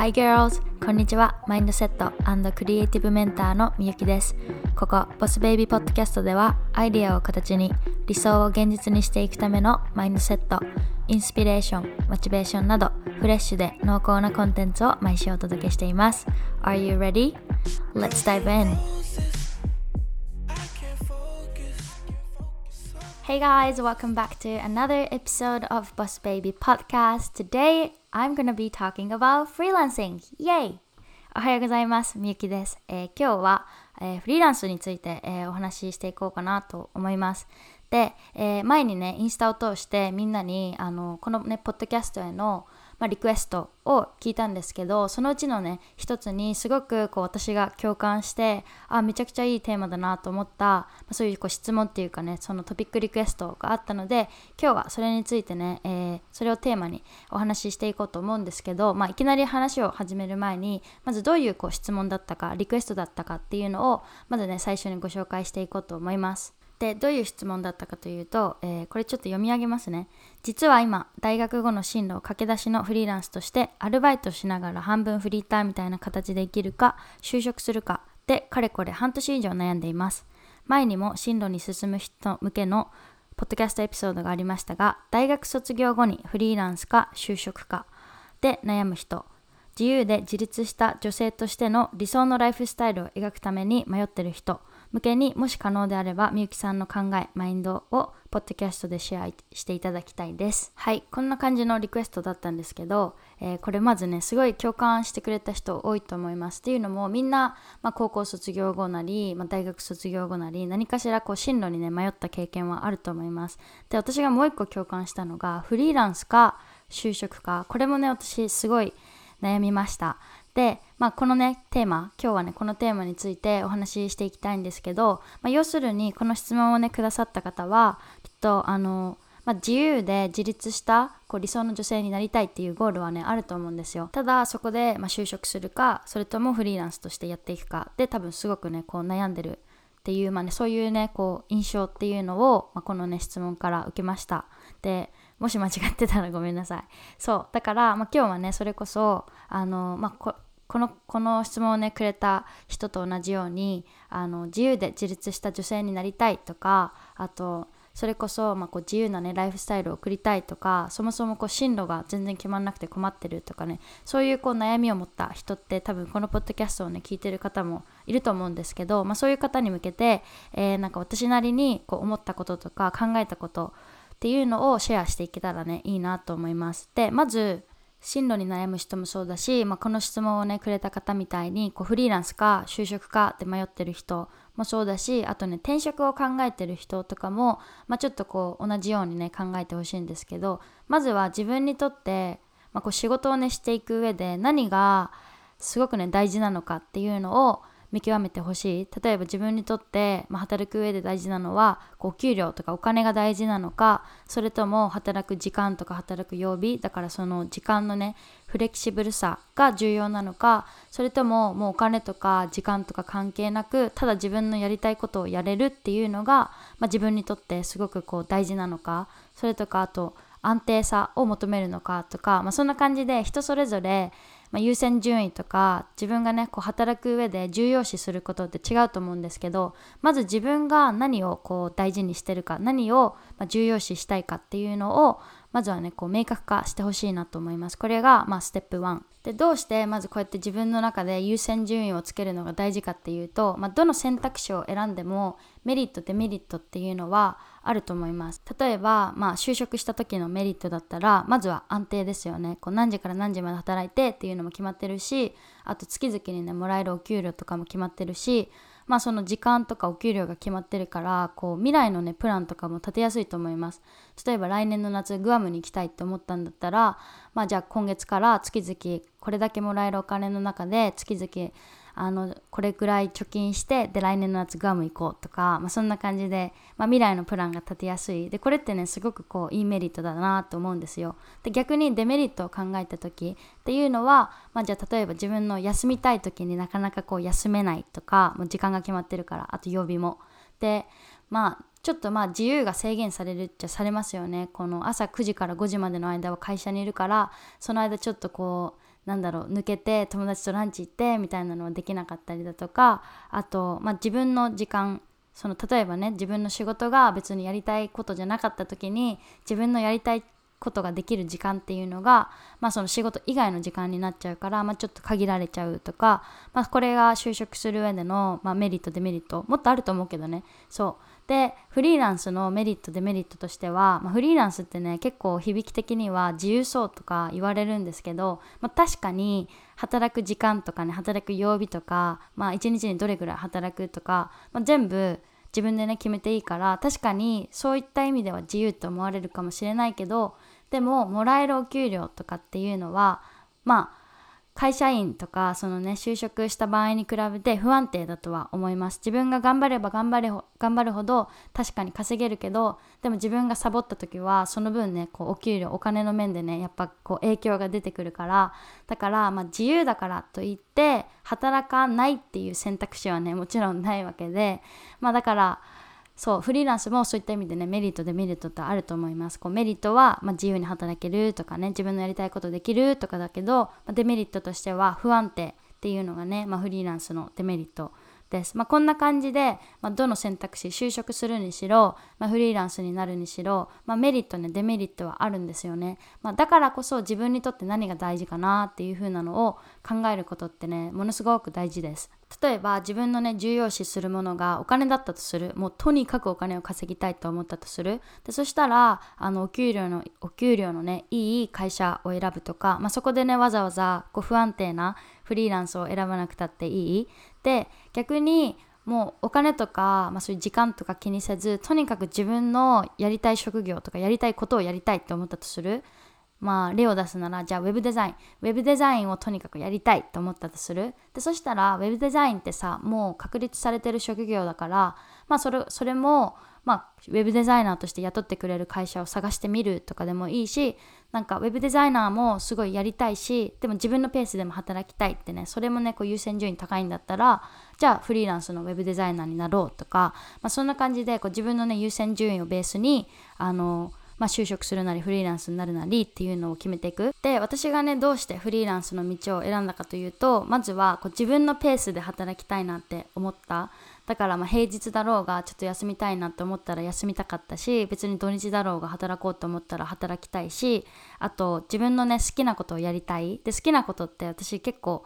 Hi girls! こんにちは。マインドセットクリエイティブメンターのみゆきです。ここ、ボスベイビーポッドキャストでは、アイディアを形に理想を現実にしていくためのマインドセット、インスピレーション、モチベーションなど、フレッシュで濃厚なコンテンツを毎週お届けしています。Are you ready? Let's dive in! Hey guys, welcome back to another episode of Boss Baby Podcast. Today I'm gonna be talking about freelancing. Yay! おはようございます。みゆきです。えー、今日は、えー、フリーランスについて、えー、お話ししていこうかなと思います。で、え前にね、インスタを通してみんなにあのこのね、ポッドキャストへのまあ、リクエストを聞いたんですけどそのうちのね一つにすごくこう私が共感してあめちゃくちゃいいテーマだなと思った、まあ、そういうこう質問っていうかねそのトピックリクエストがあったので今日はそれについてね、えー、それをテーマにお話ししていこうと思うんですけど、まあ、いきなり話を始める前にまずどういうこう質問だったかリクエストだったかっていうのをまずね最初にご紹介していこうと思います。でどういう質問だったかというと、えー、これちょっと読み上げますね。実は今大学後の進路を駆け出しのフリーランスとしてアルバイトしながら半分フリーターみたいな形で生きるか就職するかでかれこれ半年以上悩んでいます。前にも進路に進む人向けのポッドキャストエピソードがありましたが大学卒業後にフリーランスか就職かで悩む人。自由で自立した女性としての理想のライフスタイルを描くために迷ってる人。向けにもし可能であればみゆきさんの考えマインドをポッドキャストでシェアしていただきたいです。はい。こんな感じのリクエストだったんですけど、えー、これまずねすごい共感してくれた人多いと思います。っていうのもみんな、まあ、高校卒業後なり、まあ、大学卒業後なり何かしらこう進路にね迷った経験はあると思います。で私がもう一個共感したのがフリーランスか就職かこれもね私すごい悩みました。で、まあ、このねテーマ今日はねこのテーマについてお話ししていきたいんですけど、まあ、要するにこの質問をねくださった方はきっとあの、まあ、自由で自立したこう理想の女性になりたいっていうゴールはねあると思うんですよ。ただそこで、ま就職するかそれともフリーランスとしてやっていくかで多分すごくねこう悩んでるっていう、まあね、そういうねこう印象っていうのを、まこのね質問から受けました。でもし間違ってたらごめんなさい。そう。だから、まあ、今日はねそれこそあの、まあ、このこの質問をねくれた人と同じようにあの自由で自立した女性になりたいとかあとそれこそ、まあ、こう自由な、ね、ライフスタイルを送りたいとかそもそもこう進路が全然決まらなくて困ってるとかねそういうこう悩みを持った人って多分このポッドキャストをね聞いてる方もいると思うんですけど、まあ、そういう方に向けて、えー、なんか私なりにこう思ったこととか考えたことっていうのをシェアしていけたらねいいなと思います。でまず進路に悩む人もそうだし、まあ、この質問をねくれた方みたいにこうフリーランスか就職かって迷ってる人もそうだしあとね転職を考えてる人とかも、まあ、ちょっとこう同じようにね考えてほしいんですけどまずは自分にとって、まあ、こう仕事をねしていく上で何がすごくね大事なのかっていうのを見極めてほしい。例えば自分にとって、まあ、働く上で大事なのはこう給料とかお金が大事なのかそれとも働く時間とか働く曜日だからその時間のねフレキシブルさが重要なのかそれとももうお金とか時間とか関係なくただ自分のやりたいことをやれるっていうのが、まあ、自分にとってすごくこう大事なのかそれとかあと安定さを求めるのかとか、まあ、そんな感じで人それぞれまあ、優先順位とか自分がねこう働く上で重要視することって違うと思うんですけどまず自分が何をこう大事にしてるか何を重要視したいかっていうのをまずはねこう明確化してほしいなと思います。これがまあステップ1でどうしてまずこうやって自分の中で優先順位をつけるのが大事かっていうと、まあ、どの選択肢を選んでもメリットデメリットっていうのはあると思います。例えば、まあ、就職した時のメリットだったらまずは安定ですよね。こう何時から何時まで働いてっていうのも決まってるしあと月々にねもらえるお給料とかも決まってるしまあその時間とかお給料が決まってるからこう未来のねプランとかも立てやすいと思います。例えば来年の夏グアムに行きたいって思ったんだったらまあじゃあ今月から月々これだけもらえるお金の中で月々あのこれくらい貯金してで来年の夏グアム行こうとか、まあ、そんな感じで、まあ、未来のプランが立てやすい。でこれってねすごくこういいメリットだなと思うんですよ。で逆にデメリットを考えた時っていうのは、まあ、じゃあ例えば自分の休みたい時になかなかこう休めないとかもう時間が決まってるからあと曜日も。でまあちょっとまあ自由が制限されるっちゃされますよね。この朝9時から5時までの間は会社にいるからその間ちょっとこうなんだろう抜けて友達とランチ行ってみたいなのはできなかったりだとかあと、まあ、自分の時間その例えばね自分の仕事が別にやりたいことじゃなかった時に自分のやりたいことができる時間っていうのが、まあ、その仕事以外の時間になっちゃうから、まあ、ちょっと限られちゃうとか、まあ、これが就職する上での、まあ、メリットデメリットもっとあると思うけどね。そう。でフリーランスのメリットデメリットとしては、まあ、フリーランスってね結構響き的には自由そうとか言われるんですけど、まあ、確かに働く時間とかね働く曜日とか、まあ、1日にどれぐらい働くとか、まあ、全部自分でね決めていいから確かにそういった意味では自由と思われるかもしれないけどでももらえるお給料とかっていうのはまあ会社員とかそのね就職した場合に比べて不安定だとは思います。自分が頑張れば頑張れ頑張るほど確かに稼げるけどでも自分がサボった時はその分ねこうお給料お金の面でねやっぱこう影響が出てくるからだからまあ自由だからといって働かないっていう選択肢はねもちろんないわけでまあだからそうフリーランスもそういった意味でねメリットデメリットってあると思います。こうメリットは、まあ、自由に働けるとかね自分のやりたいことできるとかだけど、まあ、デメリットとしては不安定っていうのがね、まあ、フリーランスのデメリットです。まあ、こんな感じで、まあ、どの選択肢就職するにしろ、まあ、フリーランスになるにしろ、まメリットねデメリットはあるんですよね。まだからこそ自分にとって何が大事かなっていう風なのを考えることってねものすごく大事です。例えば自分のね重要視するものがお金だったとするもうとにかくお金を稼ぎたいと思ったとするでそしたらあのお給料のお給料のねいい会社を選ぶとか、まあ、そこでねわざわざこう不安定なフリーランスを選ばなくたっていいで逆にもうお金とか、まあ、そういう時間とか気にせずとにかく自分のやりたい職業とかやりたいことをやりたいって思ったとする。まあ例を出すならじゃあウェブデザイン。ウェブデザインをとにかくやりたいと思ったとする。でそしたらウェブデザインってさもう確立されてる職業だからまあそれそれもまあ、ウェブデザイナーとして雇ってくれる会社を探してみるとかでもいいしなんかウェブデザイナーもすごいやりたいしでも自分のペースでも働きたいってねそれもねこう優先順位高いんだったらじゃあフリーランスのウェブデザイナーになろうとか、まあ、そんな感じでこう自分のね優先順位をベースにあのまあ、就職するなりフリーランスになるなりっていうのを決めていく。で私がねどうしてフリーランスの道を選んだかというとまずはこう自分のペースで働きたいなって思った。だからまあ平日だろうがちょっと休みたいなと思ったら休みたかったし別に土日だろうが働こうと思ったら働きたいしあと自分のね好きなことをやりたい。で好きなことって私結構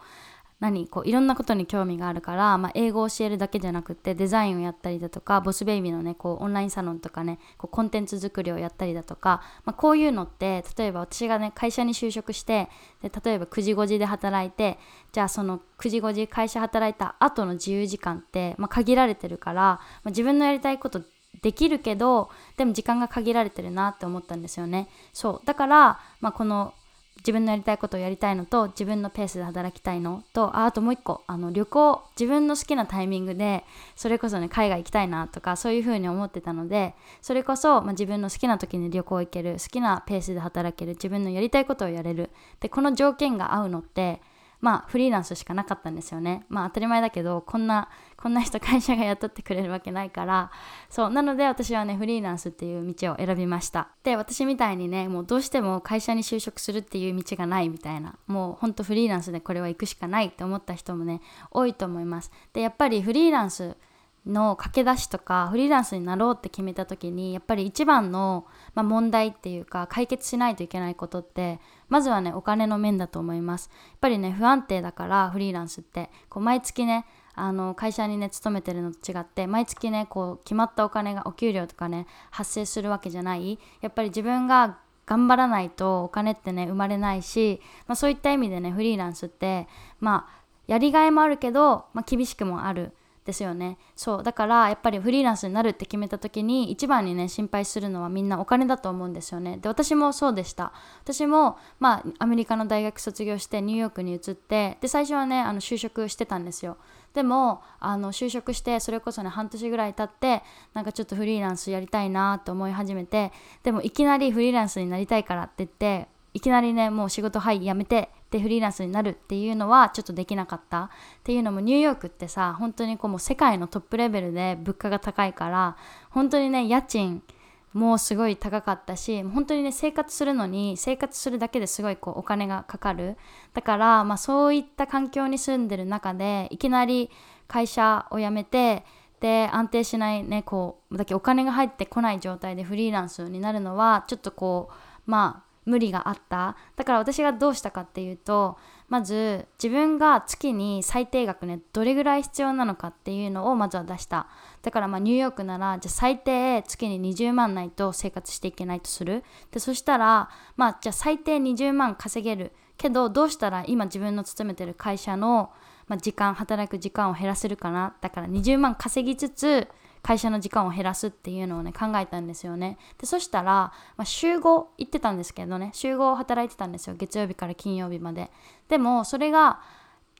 何こういろんなことに興味があるから、まあ、英語を教えるだけじゃなくてデザインをやったりだとかボスベイビーのねこうオンラインサロンとかねこうコンテンツ作りをやったりだとか、まあ、こういうのって例えば私がね会社に就職してで例えば9時5時で働いてじゃあその9時5時会社働いた後の自由時間って、まあ、限られてるから、まあ、自分のやりたいことできるけどでも時間が限られてるなって思ったんですよね。そう。だから、まあ、この自分のやりたいことをやりたいのと自分のペースで働きたいのとああともう一個あの旅行自分の好きなタイミングでそれこそね海外行きたいなとかそういうふうに思ってたのでそれこそ、まあ、自分の好きな時に旅行行ける好きなペースで働ける自分のやりたいことをやれるでこの条件が合うのってまあフリーランスしかなかったんですよね。まあ当たり前だけどこんなこんな人会社が雇ってくれるわけないから。そうなので私はねフリーランスっていう道を選びました。で私みたいにねもうどうしても会社に就職するっていう道がないみたいな。もうほんとフリーランスでこれは行くしかないって思った人もね多いと思います。でやっぱりフリーランスの駆け出しとかフリーランスになろうって決めた時にやっぱり一番の、まあ、問題っていうか解決しないといけないことってまずはねお金の面だと思います。やっぱりね不安定だからフリーランスって。こう毎月ねあの会社にね勤めてるのと違って毎月ねこう決まったお金がお給料とかね発生するわけじゃない。やっぱり自分が頑張らないとお金ってね生まれないし、まあ、そういった意味でねフリーランスってまあやりがいもあるけど、まあ、厳しくもある。ですよね。そうだからやっぱりフリーランスになるって決めた時に一番にね心配するのはみんなお金だと思うんですよね。で私もそうでした。私もまあアメリカの大学卒業してニューヨークに移ってで最初はねあの就職してたんですよ。でもあの就職してそれこそね半年ぐらい経ってなんかちょっとフリーランスやりたいなと思い始めてでもいきなりフリーランスになりたいからって言っていきなりねもう仕事はい辞めてでフリーランスになるっていうのはちょっとできなかった。っていうのもニューヨークってさ本当にこうもう世界のトップレベルで物価が高いから本当にね家賃もうすごい高かったし本当にね生活するのに生活するだけですごいこうお金がかかる。だから、まあ、そういった環境に住んでる中でいきなり会社を辞めてで安定しないねこうだけお金が入ってこない状態でフリーランスになるのはちょっとこうまあ無理があった。だから私がどうしたかっていうとまず自分が月に最低額ねどれぐらい必要なのかっていうのをまずは出した。だからまあニューヨークならじゃ最低月に20万ないと生活していけないとする。でそしたらまあじゃあ最低20万稼げる。けどどうしたら今自分の勤めてる会社の、まあ、時間働く時間を減らせるかな。だから20万稼ぎつつ会社の時間を減らすっていうのをね考えたんですよね。でそしたら、まあ、週5行ってたんですけどね週5働いてたんですよ。月曜日から金曜日まで。でもそれが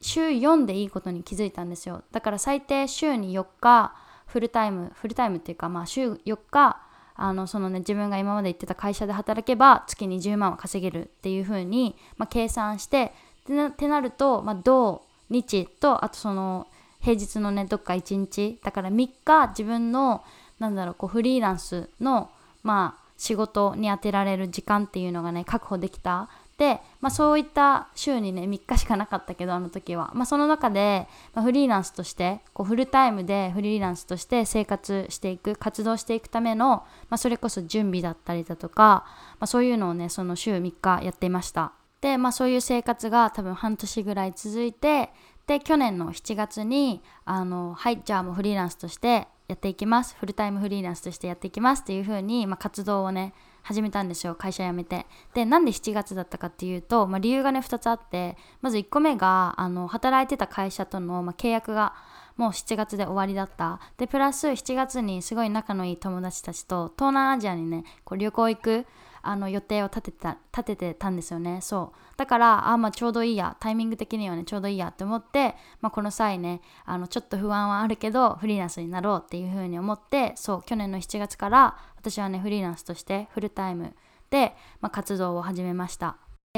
週4でいいことに気づいたんですよ。だから最低週に4日フルタイムフルタイムっていうかまあ週4日あのそのね自分が今まで行ってた会社で働けば月20万は稼げるっていう風にまあ、計算してってなると、まあ、土日とあとその平日のねどっか1日。だから3日自分のなんだろうこうフリーランスのまあ仕事に充てられる時間っていうのがね確保できた。で、まあ、そういった週にね3日しかなかったけどあの時は、まあ、その中で、まあ、フリーランスとしてこうフルタイムでフリーランスとして生活していく活動していくための、まあ、それこそ準備だったりだとか、まあ、そういうのをねその週3日やっていました。で、まあ、そういう生活が多分半年ぐらい続いてで去年の7月にあのはいじゃあもうフリーランスとしてやっていきます。フルタイムフリーランスとしてやっていきますっていう風に、まあ、活動をね始めたんですよ。会社辞めて。でなんで7月だったかっていうと、まあ、理由がね2つあってまず1個目があの働いてた会社との、まあ、契約がもう7月で終わりだった。でプラス7月にすごい仲のいい友達たちと東南アジアにねこう旅行行くあの予定を立てた立ててたんですよね。そう。だからあまあちょうどいいや。タイミング的にはねちょうどいいやって思って、まあ、この際ねあのちょっと不安はあるけどフリーランスになろうっていうふうに思ってそう去年の7月から私はねフリーランスとしてフルタイムで、まあ、活動を始めました。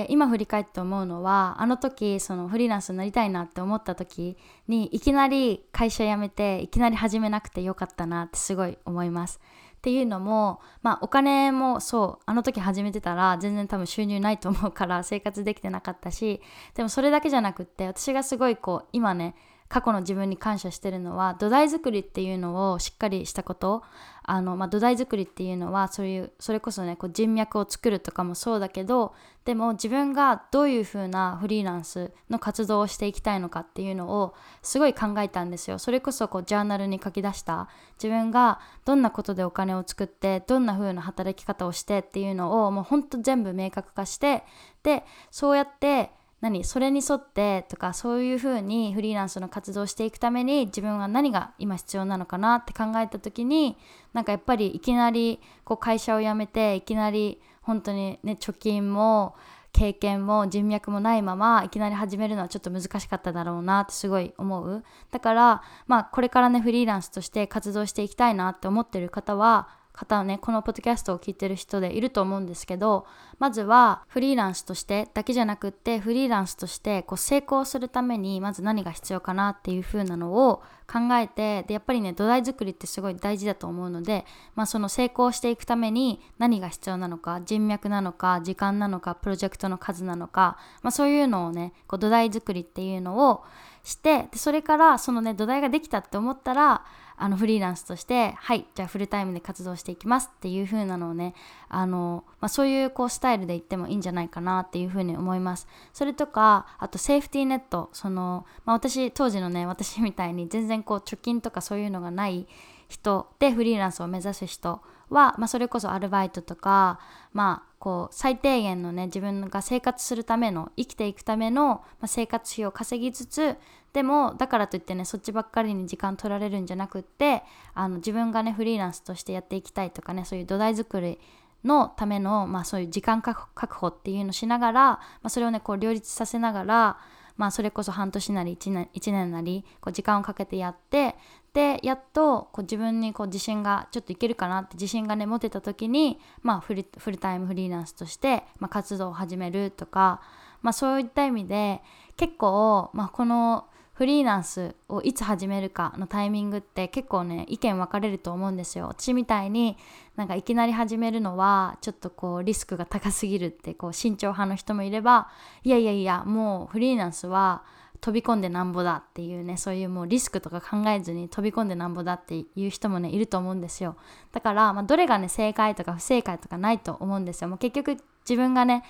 今振り返って思うのはあの時そのフリーランスになりたいなって思った時にいきなり会社辞めていきなり始めなくてよかったなってすごい思います。っていうのも、まあ、お金もそうあの時始めてたら全然多分収入ないと思うから生活できてなかったしでもそれだけじゃなくって私がすごいこう今ね過去の自分に感謝してるのは土台作りっていうのをしっかりしたこと。あの、まあ、土台作りっていうのはそういうそれこそねこう人脈を作るとかもそうだけどでも自分がどういう風なフリーランスの活動をしていきたいのかっていうのをすごい考えたんですよ。それこそこうジャーナルに書き出した。自分がどんなことでお金を作ってどんな風な働き方をしてっていうのをもうほんと全部明確化してでそうやって何それに沿ってとかそういうふうにフリーランスの活動をしていくために自分は何が今必要なのかなって考えた時になんかやっぱりいきなりこう会社を辞めていきなり本当にね貯金も経験も人脈もないままいきなり始めるのはちょっと難しかっただろうなってすごい思う。だからまあこれからねフリーランスとして活動していきたいなって思ってる方は方はねこのポッドキャストを聞いてる人でいると思うんですけどまずはフリーランスとしてだけじゃなくってフリーランスとしてこう成功するためにまず何が必要かなっていう風なのを考えてでやっぱりね土台作りってすごい大事だと思うので、まあ、その成功していくために何が必要なのか人脈なのか時間なのかプロジェクトの数なのか、まあ、そういうのをねこう土台作りっていうのをしてでそれからそのね土台ができたって思ったらあのフリーランスとしてはいじゃあフルタイムで活動していきますっていう風なのをねあの、まあ、そういうこうスタイルで言ってもいいんじゃないかなっていう風に思います。それとかあとセーフティーネットその、まあ、私当時のね私みたいに全然こう貯金とかそういうのがない人でフリーランスを目指す人は、まあ、それこそアルバイトとか、まあ、こう最低限のね自分が生活するための生きていくための、ま、生活費を稼ぎつつでもだからといってねそっちばっかりに時間取られるんじゃなくってあの自分がねフリーランスとしてやっていきたいとかねそういう土台作りのための、まあ、そういう時間確保っていうのをしながら、まあ、それをねこう両立させながら、まあ、それこそ半年なり1年 ,1 年なりこう時間をかけてやってでやっとこう自分にこう自信がちょっといけるかなって自信がね持てた時に、まあ、フルフルタイムフリーランスとして、まあ、活動を始めるとか、まあ、そういった意味で結構、まあ、このフリーランスをいつ始めるかのタイミングって結構ね意見分かれると思うんですよ。私みたいになんかいきなり始めるのはちょっとこうリスクが高すぎるってこう慎重派の人もいればいやいやいやもうフリーランスは飛び込んでなんぼだっていうねそういうもうリスクとか考えずに飛び込んでなんぼだっていう人もねいると思うんですよ。だから、まあ、どれがね正解とか不正解とかないと思うんですよ。もう結局自分がね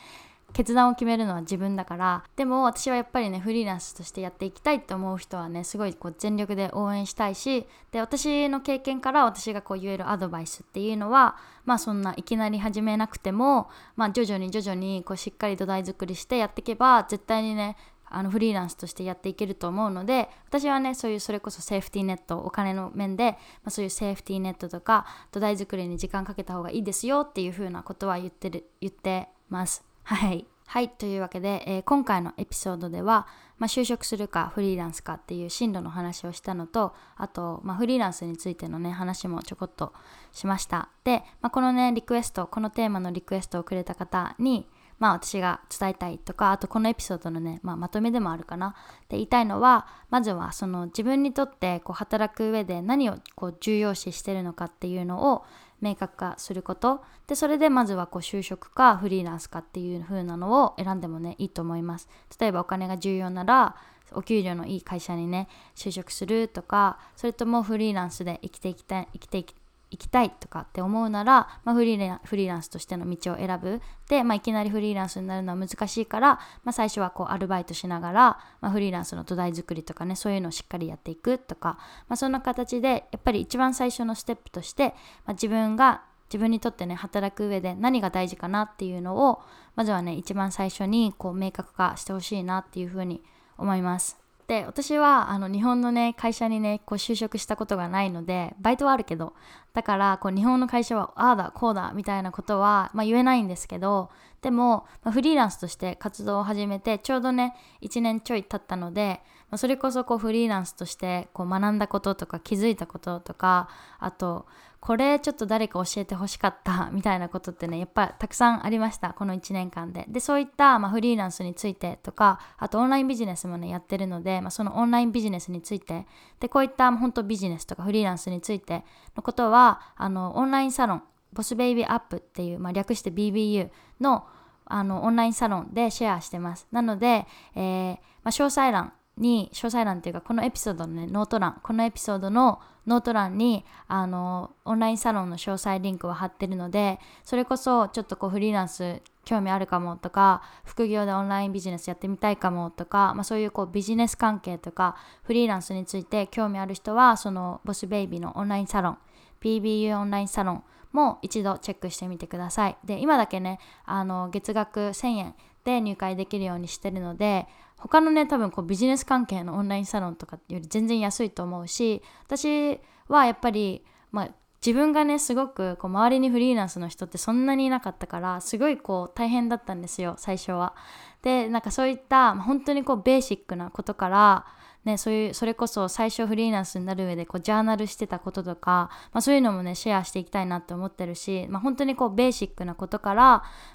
決断を決めるのは自分だから。でも私はやっぱりねフリーランスとしてやっていきたいって思う人はねすごいこう全力で応援したいしで私の経験から私がこう言えるアドバイスっていうのはまあそんないきなり始めなくても、まあ、徐々に徐々にこうしっかり土台作りしてやっていけば絶対にねあのフリーランスとしてやっていけると思うので私はねそういうそれこそセーフティーネットお金の面で、まあ、そういうセーフティーネットとか土台作りに時間かけた方がいいですよっていう風なことは言ってる言ってます。はい。はいというわけで、えー、今回のエピソードでは、まあ、就職するかフリーランスかっていう進路の話をしたのとあと、まあ、フリーランスについてのね話もちょこっとしました。で、まあ、このねリクエストこのテーマのリクエストをくれた方にまあ私が伝えたいとかあとこのエピソードのね、まあ、まとめでもあるかな。って言いたいのはまずはその自分にとってこう働く上で何をこう重要視してるのかっていうのを明確化すること。でそれでまずはこう就職かフリーランスかっていう風なのを選んでもねいいと思います。例えばお金が重要ならお給料のいい会社にね就職するとかそれともフリーランスで生きていきたい生きていき行きたいとかって思うなら、まあ、フリーフリーランスとしての道を選ぶで、まあ、いきなりフリーランスになるのは難しいから、まあ、最初はこうアルバイトしながら、ま、フリーランスの土台作りとかねそういうのをしっかりやっていくとか、ま、そんな形でやっぱり一番最初のステップとして、ま、自分が自分にとってね働く上で何が大事かなっていうのをまずはね一番最初にこう明確化してほしいなっていうふうに思います。で私はあの日本のね会社にねこう就職したことがないのでバイトはあるけどだからこう日本の会社はああだこうだみたいなことは、まあ、言えないんですけどでも、まあ、フリーランスとして活動を始めてちょうどね1年ちょい経ったので、まあ、それこそこうフリーランスとしてこう学んだこととか気づいたこととかあとこれちょっと誰か教えてほしかった みたいなことってねやっぱたくさんありましたこの1年間で。でそういった、まあ、フリーランスについてとかあとオンラインビジネスもねやってるので、まあ、そのオンラインビジネスについて。でこういった、本当ビジネスとかフリーランスについてのことはあのオンラインサロンボスベイビーアップっていう、まあ、略して BBU のあのオンラインサロンでシェアしてます。なので、えーまあ、詳細欄に詳細欄っていうかこのエピソードのねノート欄このエピソードのノート欄にあのオンラインサロンの詳細リンクを貼ってるのでそれこそちょっとこうフリーランス興味あるかもとか副業でオンラインビジネスやってみたいかもとか、まあ、そういうこうビジネス関係とかフリーランスについて興味ある人はそのボスベイビーのオンラインサロン PBU オンラインサロンも一度チェックしてみてください。で今だけねあの月額1000円で入会できるようにしてるので他のね多分こうビジネス関係のオンラインサロンとかより全然安いと思うし私はやっぱり、まあ、自分がねすごくこう周りにフリーランスの人ってそんなにいなかったからすごいこう大変だったんですよ最初は。でなんかそういった、まあ、本当にこうベーシックなことからね、そういうそれこそ最初フリーランスになる上でこうジャーナルしてたこととか、まあ、そういうのもねシェアしていきたいなって思ってるし、まあ、本当にこうベーシックなことから、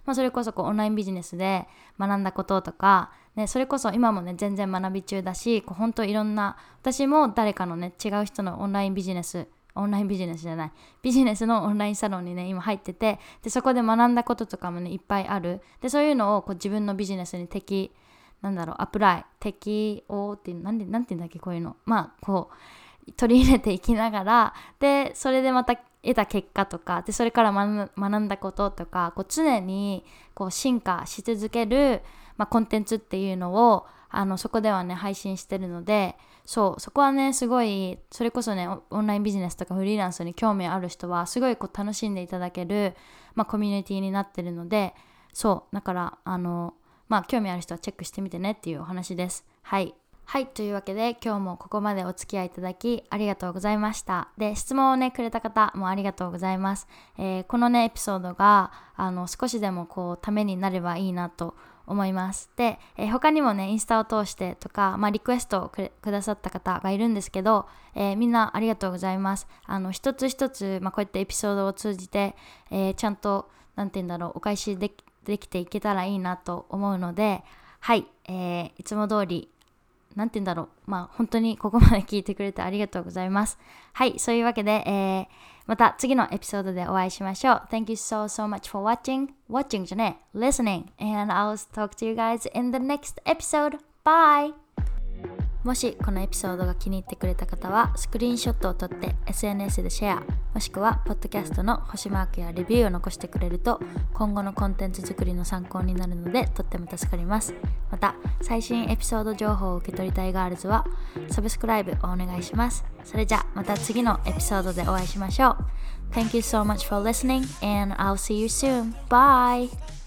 まあ、それこそこうオンラインビジネスで学んだこととか、ね、それこそ今もね全然学び中だしこう本当いろんな私も誰かのね違う人のオンラインビジネスオンラインビジネスじゃないビジネスのオンラインサロンにね今入っててでそこで学んだこととかもねいっぱいある。でそういうのをこう自分のビジネスに適なんだろうアプライ適応ってなんでなんて言うんだっけこういうの。まあこう取り入れていきながらでそれでまた得た結果とかでそれから学んだこととかこう常にこう進化し続ける、まあ、コンテンツっていうのをあのそこではね配信してるのでそうそこはねすごいそれこそねオンラインビジネスとかフリーランスに興味ある人はすごいこう楽しんでいただける、まあ、コミュニティになってるのでそうだからあのまあ興味ある人はチェックしてみてねっていうお話です。はい。はい。というわけで今日もここまでお付き合いいただきありがとうございました。で、質問をね、くれた方もありがとうございます。えー、このね、エピソードがあの少しでもこうためになればいいなと思います。で、えー、他にもね、インスタを通してとか、まあ、リクエストをくださった方がいるんですけど、えー、みんなありがとうございます。あの、一つ一つ、まあ、こうやってエピソードを通じて、えちゃんと、なんて言うんだろう、お返しできできていけたらいいなと思うので、はい、えー、いつも通り何て言うんだろう。まあ、本当にここまで聞いてくれてありがとうございます。はい、そういうわけで、えー、また次のエピソードでお会いしましょう。Thank you so, so much for watching. Watching じゃね listening. And I'll talk to you guys in the next episode. Bye! もしこのエピソードが気に入ってくれた方はスクリーンショットを撮って SNS でシェアもしくはポッドキャストの星マークやレビューを残してくれると今後のコンテンツ作りの参考になるのでとっても助かりますまた最新エピソード情報を受け取りたいガールズはサブスクライブをお願いしますそれじゃまた次のエピソードでお会いしましょう Thank you so much for listening and I'll see you soon. Bye!